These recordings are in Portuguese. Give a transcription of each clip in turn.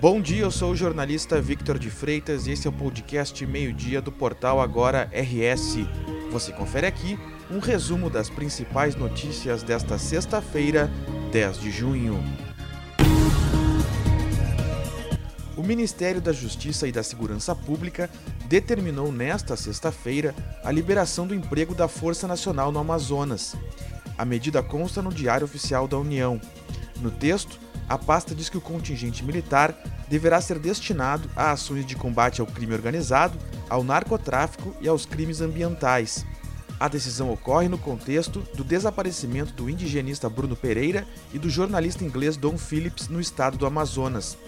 Bom dia, eu sou o jornalista Victor de Freitas e esse é o podcast Meio-Dia do portal Agora RS. Você confere aqui um resumo das principais notícias desta sexta-feira, 10 de junho. O Ministério da Justiça e da Segurança Pública determinou nesta sexta-feira a liberação do emprego da Força Nacional no Amazonas. A medida consta no Diário Oficial da União. No texto, a pasta diz que o contingente militar deverá ser destinado a ações de combate ao crime organizado, ao narcotráfico e aos crimes ambientais. A decisão ocorre no contexto do desaparecimento do indigenista Bruno Pereira e do jornalista inglês Don Phillips no estado do Amazonas.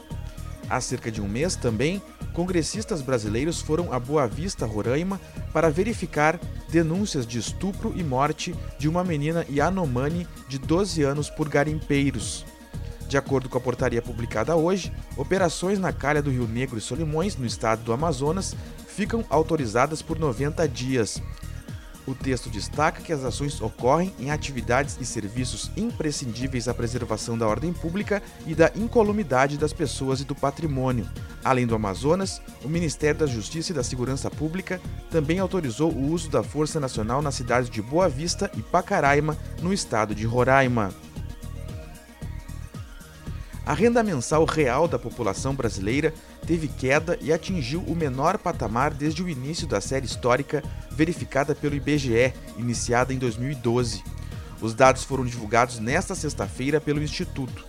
Há cerca de um mês também, congressistas brasileiros foram a Boa Vista, Roraima, para verificar denúncias de estupro e morte de uma menina Yanomami de 12 anos por garimpeiros. De acordo com a portaria publicada hoje, operações na calha do Rio Negro e Solimões, no estado do Amazonas, ficam autorizadas por 90 dias. O texto destaca que as ações ocorrem em atividades e serviços imprescindíveis à preservação da ordem pública e da incolumidade das pessoas e do patrimônio. Além do Amazonas, o Ministério da Justiça e da Segurança Pública também autorizou o uso da Força Nacional nas cidades de Boa Vista e Pacaraima, no estado de Roraima. A renda mensal real da população brasileira teve queda e atingiu o menor patamar desde o início da série histórica verificada pelo IBGE, iniciada em 2012. Os dados foram divulgados nesta sexta-feira pelo Instituto.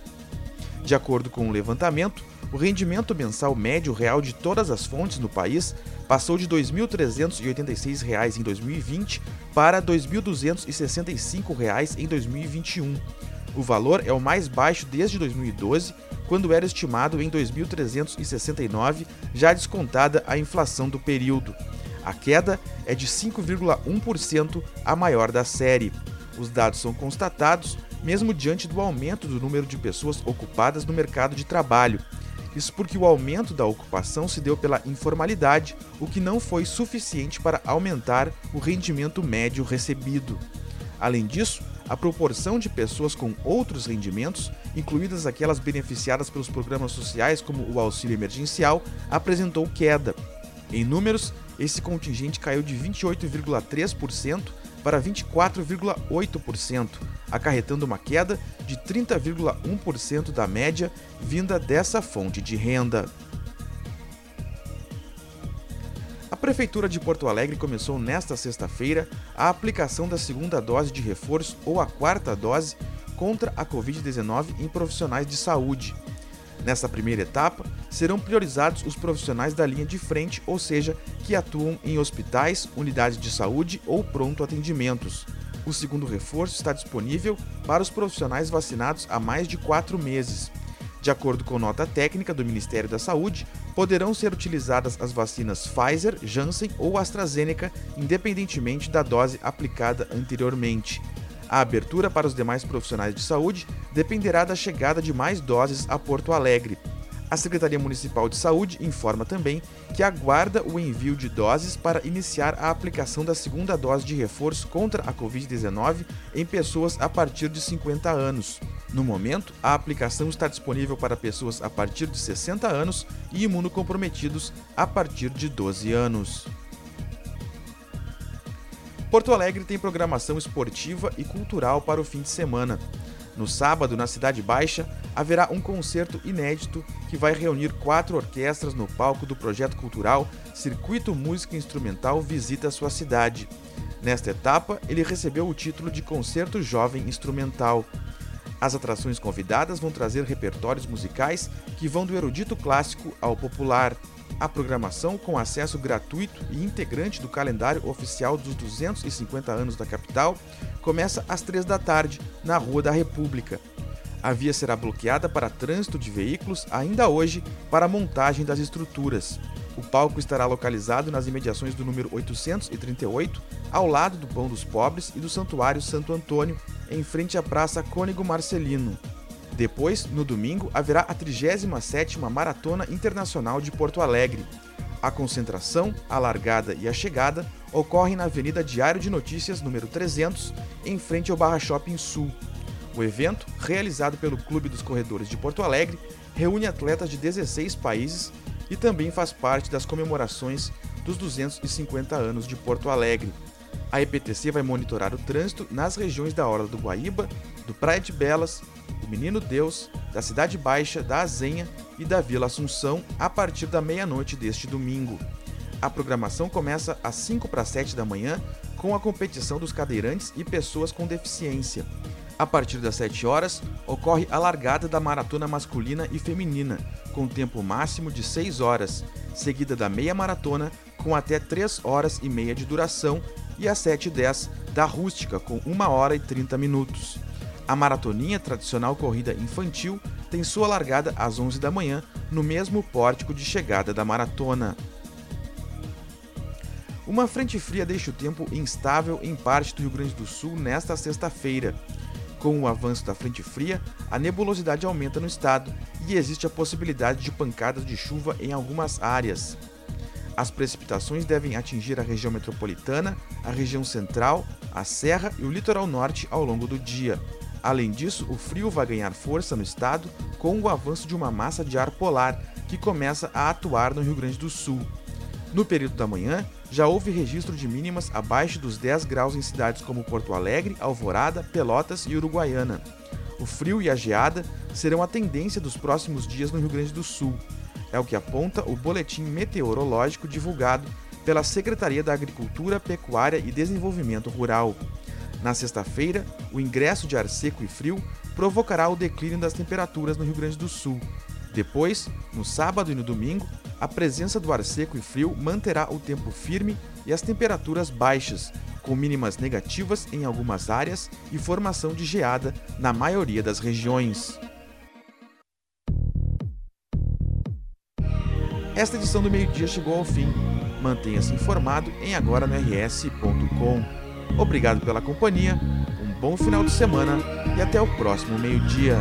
De acordo com o levantamento, o rendimento mensal médio real de todas as fontes no país passou de R$ 2.386 em 2020 para R$ 2.265 em 2021 o valor é o mais baixo desde 2012, quando era estimado em 2.369, já descontada a inflação do período. A queda é de 5,1%, a maior da série. Os dados são constatados mesmo diante do aumento do número de pessoas ocupadas no mercado de trabalho. Isso porque o aumento da ocupação se deu pela informalidade, o que não foi suficiente para aumentar o rendimento médio recebido. Além disso, a proporção de pessoas com outros rendimentos, incluídas aquelas beneficiadas pelos programas sociais como o auxílio emergencial, apresentou queda. Em números, esse contingente caiu de 28,3% para 24,8%, acarretando uma queda de 30,1% da média vinda dessa fonte de renda. Prefeitura de Porto Alegre começou nesta sexta-feira a aplicação da segunda dose de reforço ou a quarta dose contra a Covid-19 em profissionais de saúde. Nessa primeira etapa, serão priorizados os profissionais da linha de frente, ou seja, que atuam em hospitais, unidades de saúde ou pronto atendimentos. O segundo reforço está disponível para os profissionais vacinados há mais de quatro meses. De acordo com nota técnica do Ministério da Saúde, poderão ser utilizadas as vacinas Pfizer, Janssen ou AstraZeneca, independentemente da dose aplicada anteriormente. A abertura para os demais profissionais de saúde dependerá da chegada de mais doses a Porto Alegre. A Secretaria Municipal de Saúde informa também que aguarda o envio de doses para iniciar a aplicação da segunda dose de reforço contra a Covid-19 em pessoas a partir de 50 anos. No momento, a aplicação está disponível para pessoas a partir de 60 anos e imunocomprometidos a partir de 12 anos. Porto Alegre tem programação esportiva e cultural para o fim de semana. No sábado, na Cidade Baixa, haverá um concerto inédito que vai reunir quatro orquestras no palco do projeto cultural Circuito Música Instrumental Visita Sua Cidade. Nesta etapa, ele recebeu o título de Concerto Jovem Instrumental. As atrações convidadas vão trazer repertórios musicais que vão do erudito clássico ao popular. A programação, com acesso gratuito e integrante do calendário oficial dos 250 anos da capital, começa às 3 da tarde, na Rua da República. A via será bloqueada para trânsito de veículos ainda hoje para a montagem das estruturas. O palco estará localizado nas imediações do número 838, ao lado do Pão dos Pobres e do Santuário Santo Antônio, em frente à Praça Cônego Marcelino. Depois, no domingo, haverá a 37ª Maratona Internacional de Porto Alegre. A concentração, a largada e a chegada ocorrem na Avenida Diário de Notícias, número 300, em frente ao Barra Shopping Sul. O evento, realizado pelo Clube dos Corredores de Porto Alegre, reúne atletas de 16 países e também faz parte das comemorações dos 250 anos de Porto Alegre. A EPTC vai monitorar o trânsito nas regiões da Orla do Guaíba, do Praia de Belas, do Menino Deus, da Cidade Baixa, da Azenha e da Vila Assunção a partir da meia-noite deste domingo. A programação começa às 5 para 7 da manhã com a competição dos cadeirantes e pessoas com deficiência. A partir das 7 horas, ocorre a largada da maratona masculina e feminina, com tempo máximo de 6 horas, seguida da meia maratona, com até 3 horas e meia de duração, e às 7h10 da rústica, com 1 hora e 30 minutos. A maratoninha tradicional corrida infantil tem sua largada às 11 da manhã, no mesmo pórtico de chegada da maratona. Uma frente fria deixa o tempo instável em parte do Rio Grande do Sul nesta sexta-feira. Com o avanço da frente fria, a nebulosidade aumenta no estado e existe a possibilidade de pancadas de chuva em algumas áreas. As precipitações devem atingir a região metropolitana, a região central, a serra e o litoral norte ao longo do dia. Além disso, o frio vai ganhar força no estado com o avanço de uma massa de ar polar que começa a atuar no Rio Grande do Sul. No período da manhã, já houve registro de mínimas abaixo dos 10 graus em cidades como Porto Alegre, Alvorada, Pelotas e Uruguaiana. O frio e a geada serão a tendência dos próximos dias no Rio Grande do Sul. É o que aponta o boletim meteorológico divulgado pela Secretaria da Agricultura, Pecuária e Desenvolvimento Rural. Na sexta-feira, o ingresso de ar seco e frio provocará o declínio das temperaturas no Rio Grande do Sul. Depois, no sábado e no domingo, a presença do ar seco e frio manterá o tempo firme e as temperaturas baixas, com mínimas negativas em algumas áreas e formação de geada na maioria das regiões. Esta edição do meio-dia chegou ao fim. Mantenha-se informado em agora no rs.com. Obrigado pela companhia, um bom final de semana e até o próximo meio-dia.